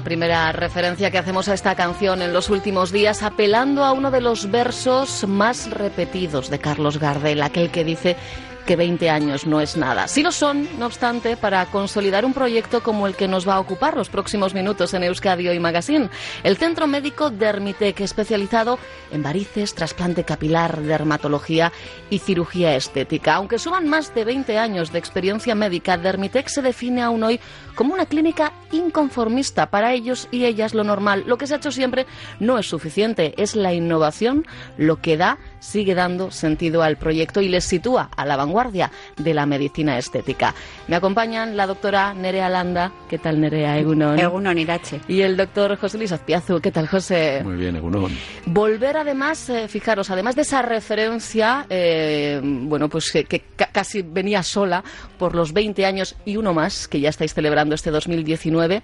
La primera referencia que hacemos a esta canción en los últimos días, apelando a uno de los versos más repetidos de Carlos Gardel, aquel que dice que 20 años no es nada. Sí lo son, no obstante, para consolidar un proyecto como el que nos va a ocupar los próximos minutos en Euskadi Hoy Magazine, el Centro Médico Dermitec, especializado en varices, trasplante capilar, dermatología y cirugía estética. Aunque suman más de 20 años de experiencia médica, Dermitec se define aún hoy como una clínica inconformista. Para ellos y ellas lo normal, lo que se ha hecho siempre, no es suficiente. Es la innovación lo que da, sigue dando sentido al proyecto y les sitúa a la vanguardia de la medicina estética. Me acompañan la doctora Nerea Landa. ¿Qué tal, Nerea? Egunon. Egunon, Irache. Y el doctor José Luis Azpiazu. ¿Qué tal, José? Muy bien, Egunon. Volver, además, eh, fijaros, además de esa referencia, eh, bueno, pues que, que casi venía sola por los 20 años y uno más que ya estáis celebrando este 2019,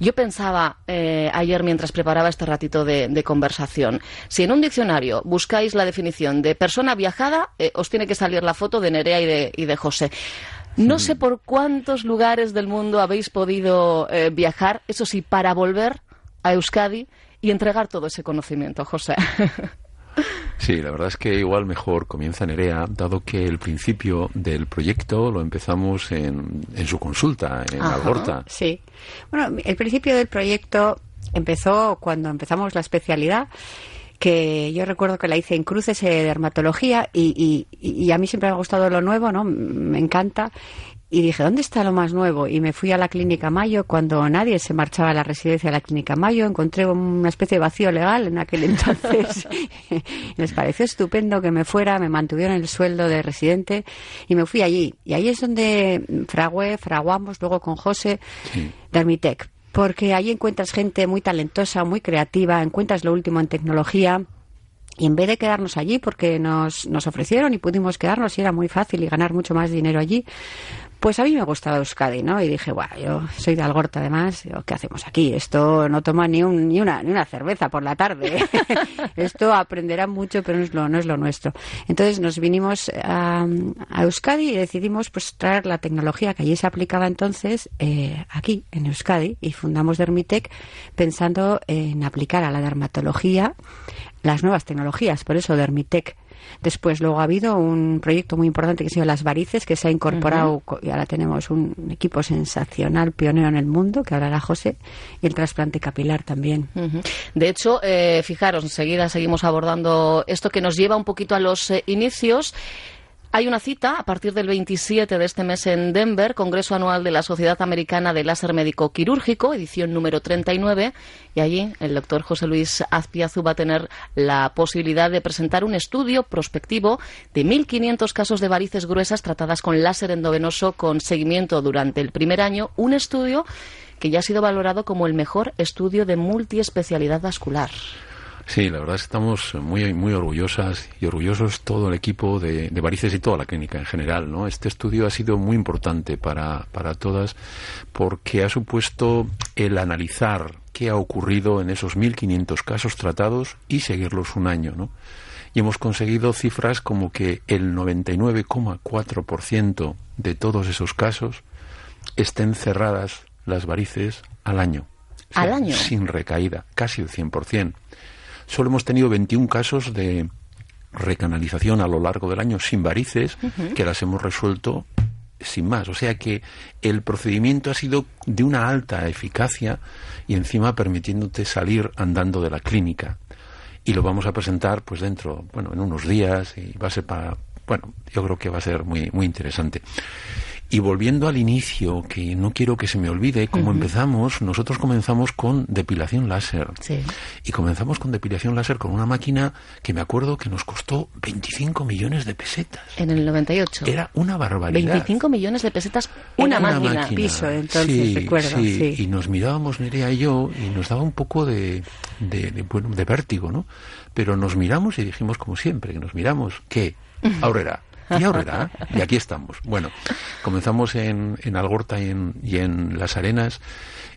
yo pensaba eh, ayer mientras preparaba este ratito de, de, conversación, si en un diccionario buscáis la definición de persona viajada, eh, os tiene que salir la foto de Nerea y de, y de José. No sé por cuántos lugares del mundo habéis podido eh, viajar, eso sí, para volver a Euskadi y entregar todo ese conocimiento, José. Sí, la verdad es que igual mejor comienza Nerea, dado que el principio del proyecto lo empezamos en, en su consulta, en Ajá, Algorta. Sí. Bueno, el principio del proyecto empezó cuando empezamos la especialidad que yo recuerdo que la hice en cruces de dermatología y, y, y, a mí siempre me ha gustado lo nuevo, ¿no? Me encanta. Y dije, ¿dónde está lo más nuevo? Y me fui a la Clínica Mayo cuando nadie se marchaba a la residencia de la Clínica Mayo. Encontré una especie de vacío legal en aquel entonces. Les pareció estupendo que me fuera, me mantuvieron el sueldo de residente y me fui allí. Y ahí es donde fragué, fraguamos luego con José sí. Dermitec. Porque ahí encuentras gente muy talentosa, muy creativa, encuentras lo último en tecnología. Y en vez de quedarnos allí, porque nos, nos ofrecieron y pudimos quedarnos y era muy fácil y ganar mucho más dinero allí, pues a mí me gustaba Euskadi, ¿no? Y dije, bueno, yo soy de Algorta además, ¿qué hacemos aquí? Esto no toma ni, un, ni, una, ni una cerveza por la tarde. Esto aprenderá mucho, pero no es, lo, no es lo nuestro. Entonces nos vinimos a, a, Euskadi y decidimos pues traer la tecnología que allí se aplicaba entonces eh, aquí, en Euskadi, y fundamos Dermitec pensando en aplicar a la dermatología las nuevas tecnologías. Por eso Dermitec Después, luego ha habido un proyecto muy importante que ha sido las varices, que se ha incorporado uh -huh. y ahora tenemos un equipo sensacional, pionero en el mundo, que hablará José, y el trasplante capilar también. Uh -huh. De hecho, eh, fijaros, enseguida seguimos abordando esto que nos lleva un poquito a los eh, inicios. Hay una cita a partir del 27 de este mes en Denver, Congreso Anual de la Sociedad Americana de Láser Médico Quirúrgico, edición número 39, y allí el doctor José Luis Azpiazu va a tener la posibilidad de presentar un estudio prospectivo de 1.500 casos de varices gruesas tratadas con láser endovenoso con seguimiento durante el primer año, un estudio que ya ha sido valorado como el mejor estudio de multiespecialidad vascular. Sí, la verdad es que estamos muy, muy orgullosas y orgullosos todo el equipo de, de, Varices y toda la clínica en general. ¿no? Este estudio ha sido muy importante para, para todas porque ha supuesto el analizar qué ha ocurrido en esos 1.500 casos tratados y seguirlos un año. ¿no? Y hemos conseguido cifras como que el 99,4% de todos esos casos estén cerradas las varices al año. ¿Al año? Sin recaída, casi el 100%. Solo hemos tenido 21 casos de recanalización a lo largo del año sin varices, que las hemos resuelto sin más. O sea que el procedimiento ha sido de una alta eficacia y encima permitiéndote salir andando de la clínica. Y lo vamos a presentar pues dentro, bueno, en unos días y va a ser para, bueno, yo creo que va a ser muy, muy interesante. Y volviendo al inicio, que no quiero que se me olvide, como empezamos, nosotros comenzamos con depilación láser. Sí. Y comenzamos con depilación láser con una máquina que me acuerdo que nos costó 25 millones de pesetas. En el 98. Era una barbaridad. 25 millones de pesetas, Una una, máquina. máquina. piso, entonces, sí, recuerdo, sí. Y nos mirábamos Nerea y yo y nos daba un poco de, de, de, bueno, de vértigo, ¿no? Pero nos miramos y dijimos como siempre, que nos miramos, ¿qué? Ahora y ahora, y aquí estamos. Bueno, comenzamos en, en Algorta y en, y en Las Arenas.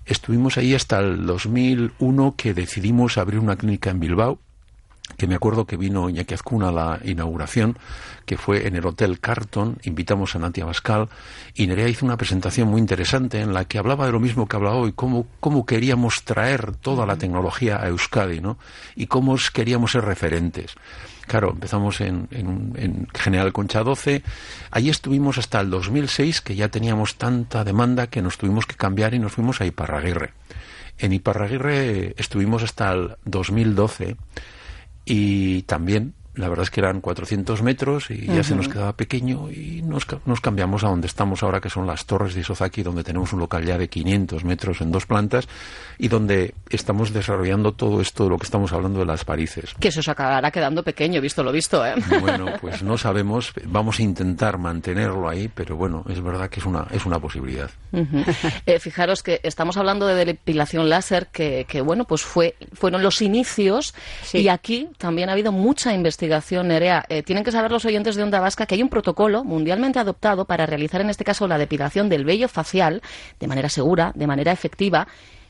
Estuvimos ahí hasta el 2001 que decidimos abrir una clínica en Bilbao que me acuerdo que vino Iñaki Azcuna a la inauguración, que fue en el Hotel Carton, invitamos a Natia Bascal, y Nerea hizo una presentación muy interesante en la que hablaba de lo mismo que habla hoy, cómo, cómo queríamos traer toda la tecnología a Euskadi, ¿no? Y cómo queríamos ser referentes. Claro, empezamos en, en, en, General Concha 12. Allí estuvimos hasta el 2006, que ya teníamos tanta demanda que nos tuvimos que cambiar y nos fuimos a Iparraguirre. En Iparraguirre estuvimos hasta el 2012 y también la verdad es que eran 400 metros y ya uh -huh. se nos quedaba pequeño y nos, nos, cambiamos a donde estamos ahora, que son las Torres de Isozaki, donde tenemos un local ya de 500 metros en dos plantas y donde estamos desarrollando todo esto de lo que estamos hablando de las varices. Que eso se acabará quedando pequeño, visto lo visto, ¿eh? Bueno, pues no sabemos, vamos a intentar mantenerlo ahí, pero bueno, es verdad que es una, es una posibilidad. Uh -huh. eh, fijaros que estamos hablando de depilación láser, que, que bueno, pues fue, fueron los inicios sí. y aquí también ha habido mucha investigación investigación, Nerea. Eh, tienen que saber los oyentes de Onda Vasca que hay un protocolo mundialmente adoptado para realizar en este caso la depilación del vello facial de manera segura, de manera efectiva,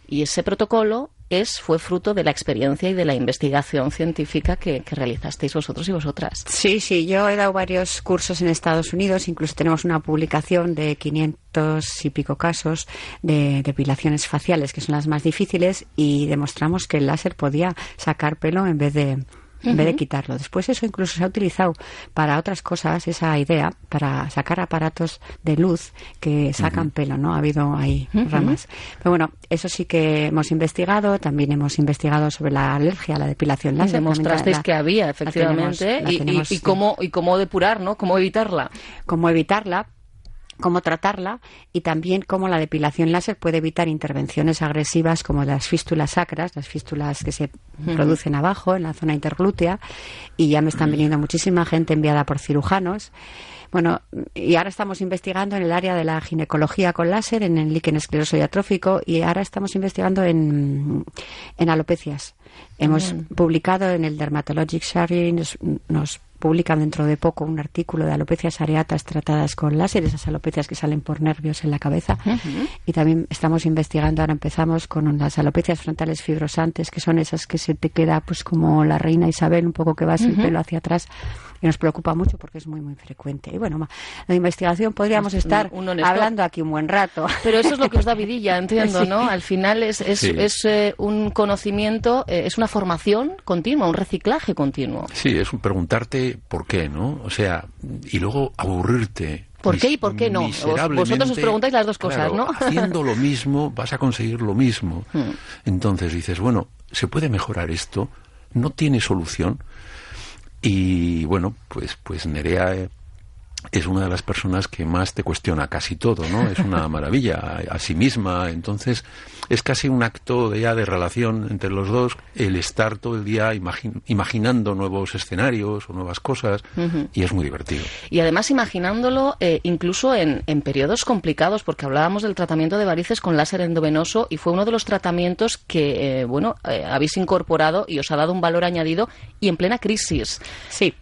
y ese protocolo es, fue fruto de la experiencia y de la investigación científica que, que, realizasteis vosotros y vosotras. Sí, sí, yo he dado varios cursos en Estados Unidos, incluso tenemos una publicación de 500 y pico casos de depilaciones faciales, que son las más difíciles, y demostramos que el láser podía sacar pelo en vez de, en vez de quitarlo. Después eso incluso se ha utilizado para otras cosas, esa idea, para sacar aparatos de luz que sacan pelo, ¿no? Ha habido ahí ramas. Pero bueno, eso sí que hemos investigado, también hemos investigado sobre la alergia a la depilación láser. Demostrasteis la, que había, efectivamente, la tenemos, la y, tenemos, y, y, cómo, y cómo depurar, ¿no? Cómo evitarla. Cómo evitarla, cómo tratarla y también cómo la depilación láser puede evitar intervenciones agresivas como las fístulas sacras, las fístulas que se uh -huh. producen abajo en la zona interglútea y ya me están viniendo muchísima gente enviada por cirujanos. Bueno, y ahora estamos investigando en el área de la ginecología con láser, en el líquen escleroso diatrófico y ahora estamos investigando en, en alopecias. Hemos Bien. publicado en el Dermatologic Sharing, nos, nos publican dentro de poco un artículo de alopecias areatas tratadas con láser, esas alopecias que salen por nervios en la cabeza. Uh -huh. Y también estamos investigando, ahora empezamos con las alopecias frontales fibrosantes, que son esas que se te queda pues como la reina Isabel, un poco que vas uh -huh. el pelo hacia atrás. Y nos preocupa mucho porque es muy, muy frecuente. Y bueno, la investigación podríamos pues, estar hablando aquí un buen rato. Pero eso es lo que os da vidilla, entiendo, sí. ¿no? Al final es, es, sí. es eh, un conocimiento, eh, es una formación continua, un reciclaje continuo. Sí, es un preguntarte por qué, ¿no? O sea, y luego aburrirte. ¿Por qué y por qué no? Vosotros os preguntáis las dos cosas, claro, ¿no? Haciendo lo mismo vas a conseguir lo mismo. Hmm. Entonces dices, bueno, ¿se puede mejorar esto? ¿No tiene solución? Y bueno, pues, pues Nerea eh, es una de las personas que más te cuestiona casi todo, ¿no? Es una maravilla a, a, sí misma. Entonces, es casi un acto de, ya de relación entre los dos, el estar todo el día imagin imaginando nuevos escenarios o nuevas cosas, uh -huh. y es muy divertido. Y además imaginándolo eh, incluso en, en, periodos complicados, porque hablábamos del tratamiento de varices con láser endovenoso y fue uno de los tratamientos que, eh, bueno, eh, habéis incorporado y os ha dado un valor añadido y en plena crisis. Sí,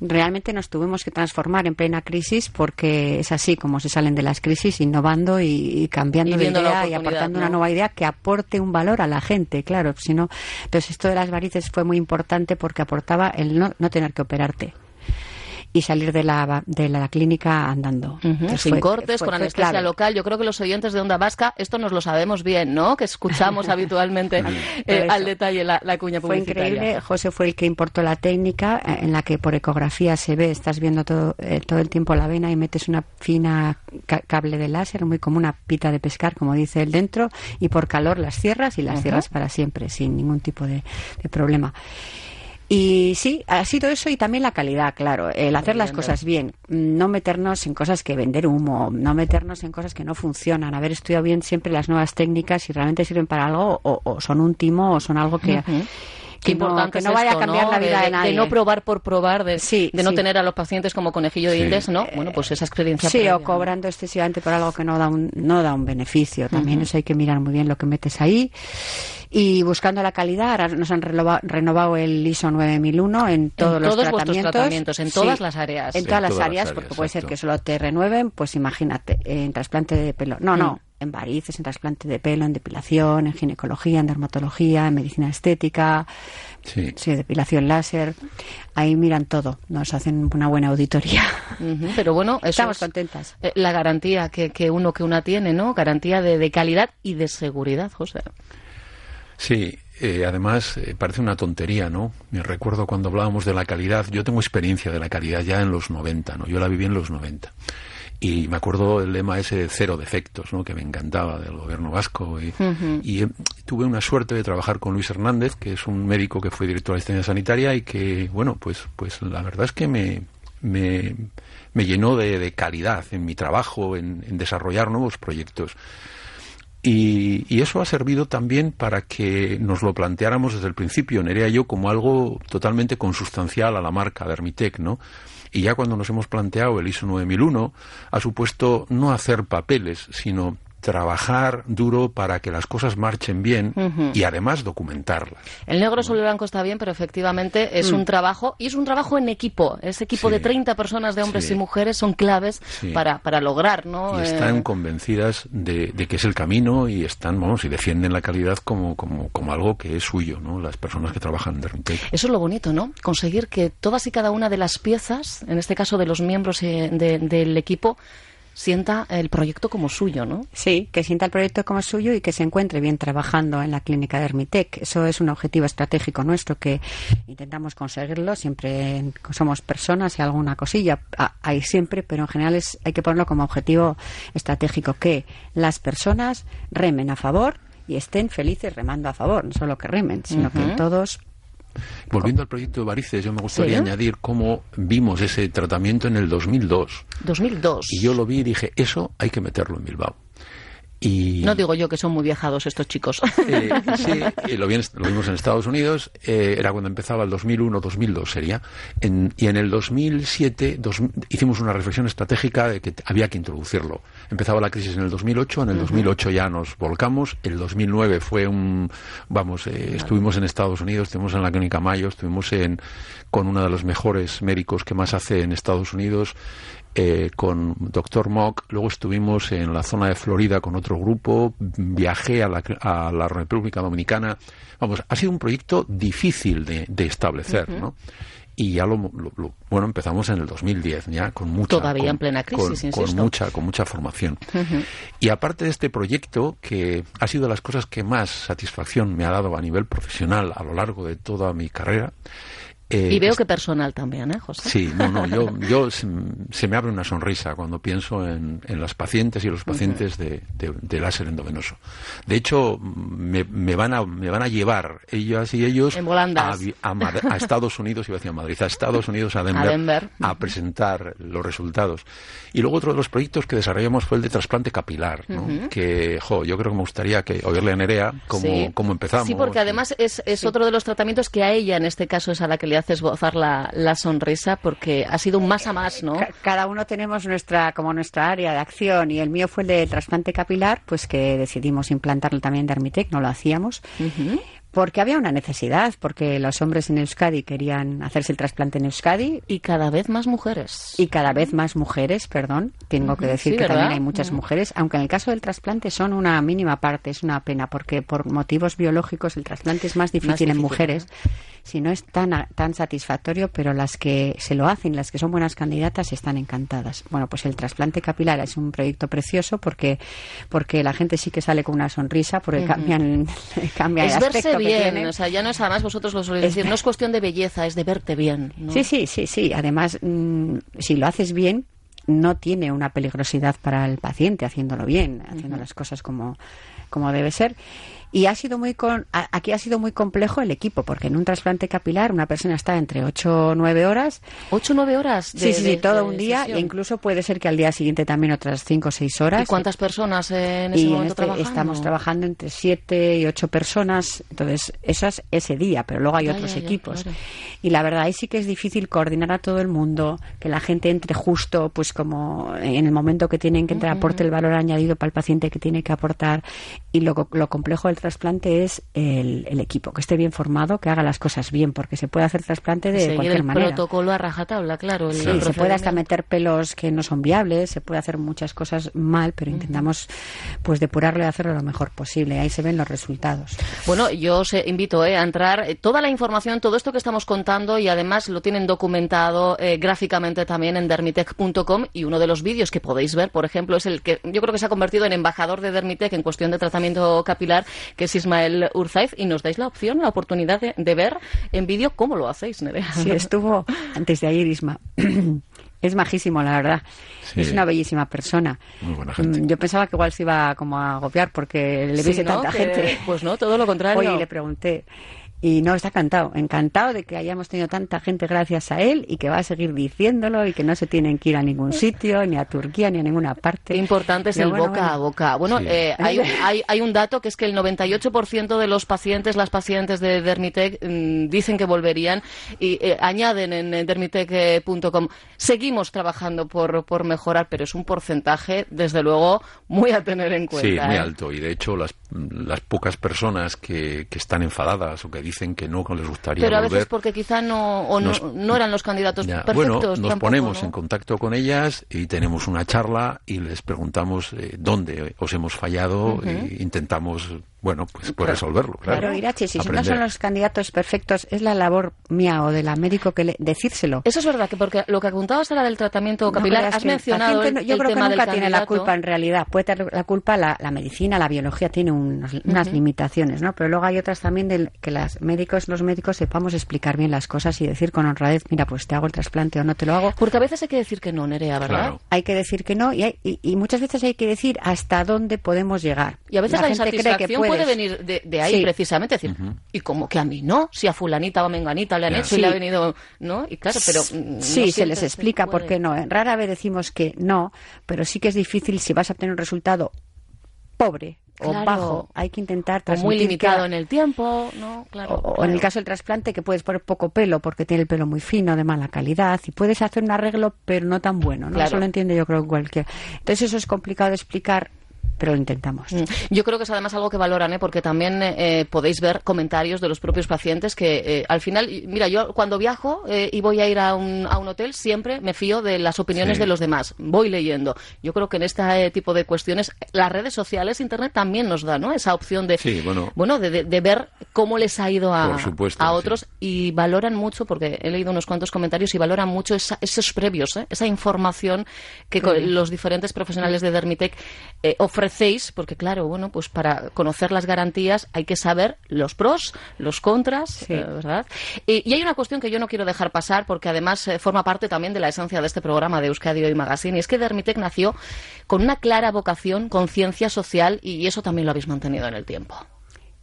realmente nos tuvimos que transformar en plena crisis porque es así como se salen de las crisis, innovando y, y cambiando y de idea y aportando ¿no? una nueva idea que aporte un valor a la gente, claro. Si no, entonces esto de las varices fue muy importante porque aportaba el no, no tener que operarte. Y salir de la, de la clínica andando. Sin cortes, con anestesia local. Yo creo que los oyentes de Onda Vasca, esto nos lo sabemos bien, ¿no? Que escuchamos habitualmente eh, al detalle la, la cuña publicitaria. Fue increíble. José fue el que importó la técnica eh, en la que por ecografía se ve, estás viendo todo, eh, todo el tiempo la vena y metes una fina cable de láser, muy como una pita de pescar, como dice él dentro, y por calor las cierras y las cierras para siempre, sin ningún tipo de problema. Y sí, ha sido eso y también la calidad, claro, el hacer las cosas bien, no meternos en cosas que vender humo, no meternos en cosas que no funcionan, haber estudiado bien siempre las nuevas técnicas si realmente sirven para algo o, son un timo o son algo que... Qué importante no, vaya a cambiar la vida de, nadie. De no probar por probar, de, de no tener a los pacientes como conejillo de indias, ¿no? Bueno, pues esa experiencia. Sí, o cobrando excesivamente por algo que no da un, no da un beneficio. También eso hay que mirar muy bien lo que metes ahí. Y buscando la calidad, ahora nos han renovado, el ISO 9001 en todos, los tratamientos. tratamientos. En todas las áreas. En, todas, las áreas, porque puede ser que solo te renueven, pues imagínate, en trasplante de pelo. No, no, mm. En varices, en trasplante de pelo, en depilación, en ginecología, en dermatología, en medicina estética, sí. depilación láser. Ahí miran todo, nos hacen una buena auditoría. pero bueno, estamos contentas. Eh, la garantía que, que, uno que una tiene, ¿no? Garantía de, de calidad y de seguridad, José. Sí, eh, además eh, parece una tontería, ¿no? Me recuerdo cuando hablábamos de la calidad, yo tengo experiencia de la calidad ya en los 90, ¿no? Yo la viví en los 90. Y me acuerdo el lema ese de cero defectos, ¿no? que me encantaba del gobierno vasco. Y, eh, tuve una suerte de trabajar con Luis Hernández, que es un médico que fue director de asistencia sanitaria y que, bueno, pues, pues la verdad es que me, me, me llenó de, calidad en mi trabajo, en, en desarrollar nuevos proyectos. Y, eso ha servido también para que nos lo planteáramos desde el principio, Nerea y yo, como algo totalmente consustancial a la marca de Hermitec, ¿no? Y ya cuando nos hemos planteado el ISO 9001, ha supuesto no hacer papeles, sino trabajar duro para que las cosas marchen bien y además documentarlas. El negro sobre blanco está bien, pero efectivamente es mm. un trabajo y es un trabajo en equipo. Ese equipo de 30 personas de hombres y mujeres son claves para, para lograr, ¿no? Y están eh, convencidas de, que es el camino y están, vamos, y defienden la calidad como, como, como algo que es suyo, ¿no? Las personas que trabajan en Dermitec. Eso es lo bonito, ¿no? Conseguir que todas y cada una de las piezas, en este caso de los miembros eh, del equipo, sienta el proyecto como suyo, ¿no? Sí, que sienta el proyecto como suyo y que se encuentre bien trabajando en la clínica de Hermitec. Eso es un objetivo estratégico nuestro que intentamos conseguirlo. Siempre somos personas y alguna cosilla hay siempre, pero en general es, hay que ponerlo como objetivo estratégico que las personas remen a favor y estén felices remando a favor, no solo que remen, sino que todos Volviendo al proyecto de Varices, yo me gustaría añadir cómo vimos ese tratamiento en el 2002. 2002. Y yo lo vi y dije, eso hay que meterlo en Bilbao. No digo yo que son muy viajados estos chicos. Eh, sí, lo, vimos en Estados Unidos, eh, era cuando empezaba el 2001, 2002 sería, y en el 2007 hicimos una reflexión estratégica de que había que introducirlo. Empezaba la crisis en el 2008, en el 2008 ya nos volcamos, el 2009 fue un, vamos, eh, estuvimos en Estados Unidos, estuvimos en la clínica Mayo, estuvimos en, con uno de los mejores médicos que más hace en Estados Unidos, eh, con Dr. Mock, luego estuvimos en la zona de Florida con otro grupo, viajé a la, a la República Dominicana. Vamos, ha sido un proyecto difícil de, establecer, ¿no? y ya lo, bueno empezamos en el 2010 ya con mucha todavía en plena crisis con, con mucha con mucha formación y aparte de este proyecto que ha sido de las cosas que más satisfacción me ha dado a nivel profesional a lo largo de toda mi carrera eh, y veo que personal también, ¿eh, José? Sí, no, no, yo, yo se, me abre una sonrisa cuando pienso en, en las pacientes y los pacientes de, de, láser endovenoso. De hecho, me, me, van a, me van a llevar ellas y ellos a, a, Estados Unidos, iba a decir a Madrid, a Estados Unidos, a Denver, a, presentar los resultados. Y luego otro de los proyectos que desarrollamos fue el de trasplante capilar, ¿no? que, jo, yo creo que me gustaría que oírle a Nerea cómo, cómo empezamos. Sí, porque además es, es otro de los tratamientos que a ella, en este caso, es a la que le la, la, sonrisa porque ha sido un más a más, ¿no? Cada uno tenemos nuestra como nuestra área de acción y el mío fue el de trasplante capilar, pues que decidimos implantarlo también de Armitec, no lo hacíamos Porque había una necesidad, porque los hombres en Euskadi querían hacerse el trasplante en Euskadi. Y cada vez más mujeres. Y cada vez más mujeres, perdón. Tengo que decir que también hay muchas mujeres, aunque en el caso del trasplante son una mínima parte, es una pena, porque por motivos biológicos el trasplante es más difícil, en mujeres. Si no es tan, tan satisfactorio, pero las que se lo hacen, las que son buenas candidatas, están encantadas. Bueno, pues el trasplante capilar es un proyecto precioso porque, porque la gente sí que sale con una sonrisa, porque cambian, cambian el aspecto bien, o sea, ya no es además vosotros lo soléis decir, no es cuestión de belleza, es de verte bien. Sí, sí, sí, sí. Además, mm, si lo haces bien, no tiene una peligrosidad para el paciente haciéndolo bien, haciendo las cosas como, como debe ser. Y ha sido muy con, aquí ha sido muy complejo el equipo, porque en un trasplante capilar una persona está entre 8 o 9 horas. ¿8 o 9 horas? sí, sí, sí, todo un día e incluso puede ser que al día siguiente también otras 5 o 6 horas. ¿Y cuántas personas en ese momento este Estamos trabajando entre 7 y 8 personas, entonces eso es ese día, pero luego hay otros equipos. Y la verdad ahí sí que es difícil coordinar a todo el mundo, que la gente entre justo, pues como en el momento que tienen que entrar, aporte el valor añadido para el paciente que tiene que aportar. Y lo, lo complejo del trasplante es el, equipo, que esté bien formado, que haga las cosas bien, porque se puede hacer trasplante de cualquier el manera. protocolo a rajatabla, claro. sí, se puede hasta meter pelos que no son viables, se puede hacer muchas cosas mal, pero intentamos pues depurarlo y hacerlo lo mejor posible. Ahí se ven los resultados. Bueno, yo os invito eh, a entrar. Eh, toda la información, todo esto que estamos contando y además lo tienen documentado eh, gráficamente también en dermitec.com y uno de los vídeos que podéis ver, por ejemplo, es el que yo creo que se ha convertido en embajador de Dermitec en cuestión de tratamiento capilar, que es Ismael Urzaiz, y nos dais la opción, la oportunidad de, ver en vídeo cómo lo hacéis, Nerea. Sí, estuvo antes de ayer, Isma. Es majísimo, la verdad. Es una bellísima persona. Muy buena gente. Mm, yo pensaba que igual se iba como a agobiar porque le viese tanta gente. Pues no, todo lo contrario. Oye, le pregunté, y no, está encantado, encantado de que hayamos tenido tanta gente gracias a él y que va a seguir diciéndolo y que no se tienen que ir a ningún sitio, ni a Turquía, ni a ninguna parte. importante es el boca a boca. Bueno, eh, hay, hay, hay, un dato que es que el 98% de los pacientes, las pacientes de Dermitec, mm, dicen que volverían y eh, añaden en dermitec.com. Seguimos trabajando por, por mejorar, pero es un porcentaje, desde luego, muy a tener en cuenta. Sí, muy ¿eh? alto. Y de hecho, las, las pocas personas que, que están enfadadas o que dicen dicen que no, que les gustaría Pero a veces porque quizá no, no, eran los candidatos perfectos. Bueno, nos ponemos en contacto con ellas y tenemos una charla y les preguntamos eh, dónde os hemos fallado e intentamos bueno, pues puede resolverlo, claro. Pero Irache, si no son los candidatos perfectos, es la labor mía o de la médico que decírselo. Eso es verdad, que porque lo que acontabas era del tratamiento capilar, has mencionado el, Yo creo que nunca tiene la culpa en realidad. Puede tener la culpa la, medicina, la biología tiene unas limitaciones, ¿no? Pero luego hay otras también de que los médicos, los médicos sepamos explicar bien las cosas y decir con honradez, mira, pues te hago el trasplante o no te lo hago. Porque a veces hay que decir que no, Nerea, ¿verdad? Hay que decir que no y, y, muchas veces hay que decir hasta dónde podemos llegar. Y a veces la, gente cree que puede puede venir de, ahí precisamente, decir, y como que a mí no, si a fulanita o a menganita le han hecho y le ha venido, ¿no? Y claro, pero mm, sí, se les explica por qué no. Rara vez decimos que no, pero sí que es difícil si vas a obtener un resultado pobre o bajo, hay que intentar transmitir muy limitado en el tiempo, ¿no? Claro, o, en el caso del trasplante que puedes poner poco pelo porque tiene el pelo muy fino, de mala calidad y puedes hacer un arreglo pero no tan bueno, ¿no? Eso lo entiende yo creo cualquier. Entonces eso es complicado de explicar pero lo intentamos. Mm. Yo creo que es además algo que valoran, ¿eh? porque también eh, podéis ver comentarios de los propios pacientes que eh, al final, mira, yo cuando viajo eh, y voy a ir a un, a un hotel siempre me fío de las opiniones de los demás, voy leyendo. Yo creo que en este tipo de cuestiones las redes sociales, Internet también nos da ¿no? esa opción de, bueno. de, de, ver cómo les ha ido a, a otros y valoran mucho, porque he leído unos cuantos comentarios y valoran mucho esos previos, esa información que los diferentes profesionales de Dermitec ofrecen ofrecéis, porque claro, bueno, pues para conocer las garantías hay que saber los pros, los contras, eh, ¿verdad? Y, hay una cuestión que yo no quiero dejar pasar, porque además eh, forma parte también de la esencia de este programa de Euskadi Hoy Magazine, y es que Dermitec nació con una clara vocación, conciencia social, y eso también lo habéis mantenido en el tiempo.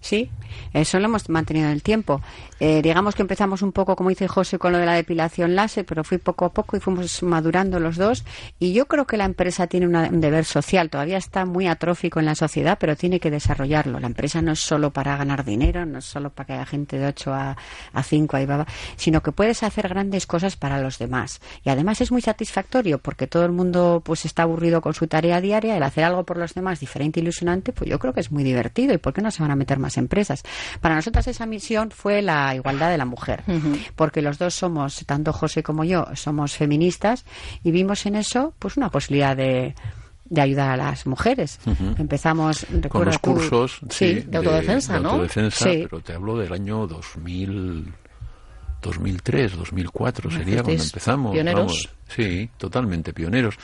Sí, eso lo hemos mantenido en el tiempo. Eh, digamos que empezamos un poco, como dice José, con lo de la depilación láser, pero fui poco a poco y fuimos madurando los dos. Y yo creo que la empresa tiene un deber social. Todavía está muy atrófico en la sociedad, pero tiene que desarrollarlo. La empresa no es solo para ganar dinero, no es solo para que haya gente de 8 a, a 5 ahí va, sino que puedes hacer grandes cosas para los demás. Y además es muy satisfactorio porque todo el mundo pues está aburrido con su tarea diaria. El hacer algo por los demás diferente, ilusionante, pues yo creo que es muy divertido. ¿Y por qué no se van a meter más empresas. Para nosotras esa misión fue la igualdad de la mujer, porque los dos somos, tanto José como yo, somos feministas y vimos en eso pues una posibilidad de de ayudar a las mujeres. Empezamos con los cursos sí, de, autodefensa, ¿no? Autodefensa, pero te hablo del año 2000 2003, 2004 sería cuando empezamos. Pioneros. sí, totalmente pioneros.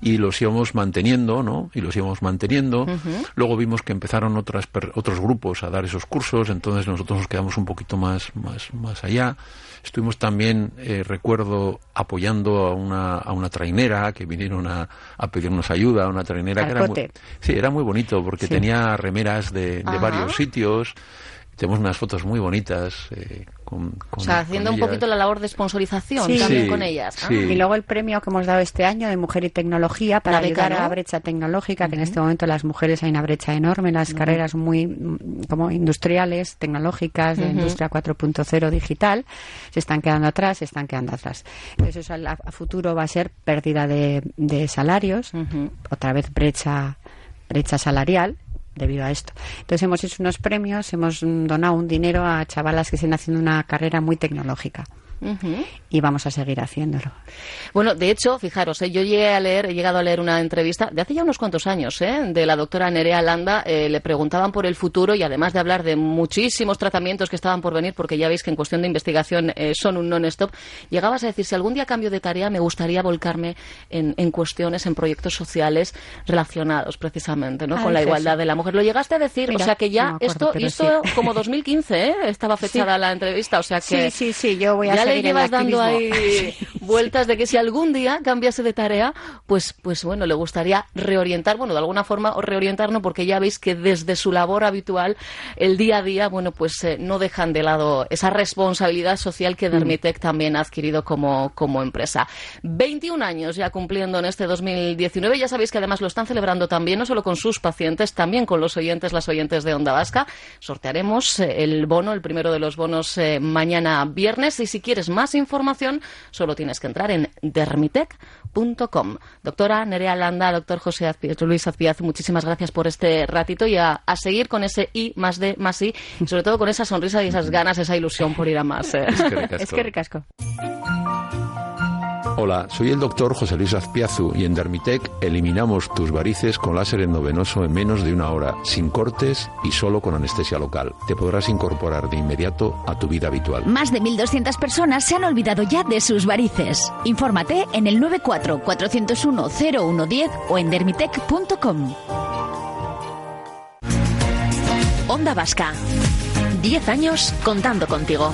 Y los íbamos manteniendo, ¿no? Y los íbamos manteniendo. Luego vimos que empezaron otras, otros grupos a dar esos cursos, entonces nosotros nos quedamos un poquito más, más, más allá. Estuvimos también, eh, recuerdo, apoyando a una, a una trainera que vinieron a, a pedirnos ayuda, a una trainera que era muy, sí, era muy bonito porque tenía remeras de, de varios sitios. Tenemos unas fotos muy bonitas eh, o sea, haciendo un poquito la labor de sponsorización también con ellas. Y luego el premio que hemos dado este año de Mujer y Tecnología para ayudar a la brecha tecnológica, que en este momento las mujeres hay una brecha enorme, las carreras muy como industriales, tecnológicas, de industria 4.0 digital, se están quedando atrás, se están quedando atrás. Eso a, futuro va a ser pérdida de, salarios, otra vez brecha brecha salarial debido a esto. Entonces hemos hecho unos premios, hemos donado un dinero a chavalas que están haciendo una carrera muy tecnológica y vamos a seguir haciéndolo. Bueno, de hecho, fijaros, ¿eh? yo llegué a leer, he llegado a leer una entrevista de hace ya unos cuantos años, ¿eh? de la doctora Nerea Landa, eh, le preguntaban por el futuro y además de hablar de muchísimos tratamientos que estaban por venir, porque ya veis que en cuestión de investigación son un non-stop, llegabas a decir, si algún día cambio de tarea, me gustaría volcarme en, cuestiones, en proyectos sociales relacionados precisamente ¿no? Ah, con la igualdad de la mujer. Lo llegaste a decir, o sea que ya esto, esto como 2015 estaba fechada la entrevista, o sea que... Sí, sí, sí, yo voy a le llevas dando ahí vueltas de que si algún día cambiase de tarea, pues, pues bueno, le gustaría reorientar, bueno, de alguna forma o reorientarnos, porque ya veis que desde su labor habitual, el día a día, bueno, pues eh, no dejan de lado esa responsabilidad social que mm. Dermitec también ha adquirido como, como empresa. 21 años ya cumpliendo en este 2019, ya sabéis que además lo están celebrando también, no solo con sus pacientes, también con los oyentes, las oyentes de Onda Vasca. Sortearemos eh, el bono, el primero de los bonos eh, mañana viernes, y si quieres más información, solo tienes que entrar en dermitec.com. Doctora Nerea Landa, doctor José Luis Azpiazu, muchísimas gracias por este ratito y a, seguir con ese I más D más I, y sobre todo con esa sonrisa y esas ganas, esa ilusión por ir a más. Eh. Es que ricasco. Hola, soy el doctor José Luis Azpiazu y en Dermitec eliminamos tus varices con láser endovenoso en menos de una hora, sin cortes y solo con anestesia local. Te podrás incorporar de inmediato a tu vida habitual. Más de 1.200 personas se han olvidado ya de sus varices. Infórmate en el 94 401 0110 o en dermitec.com. Onda Vasca. 10 años contando contigo.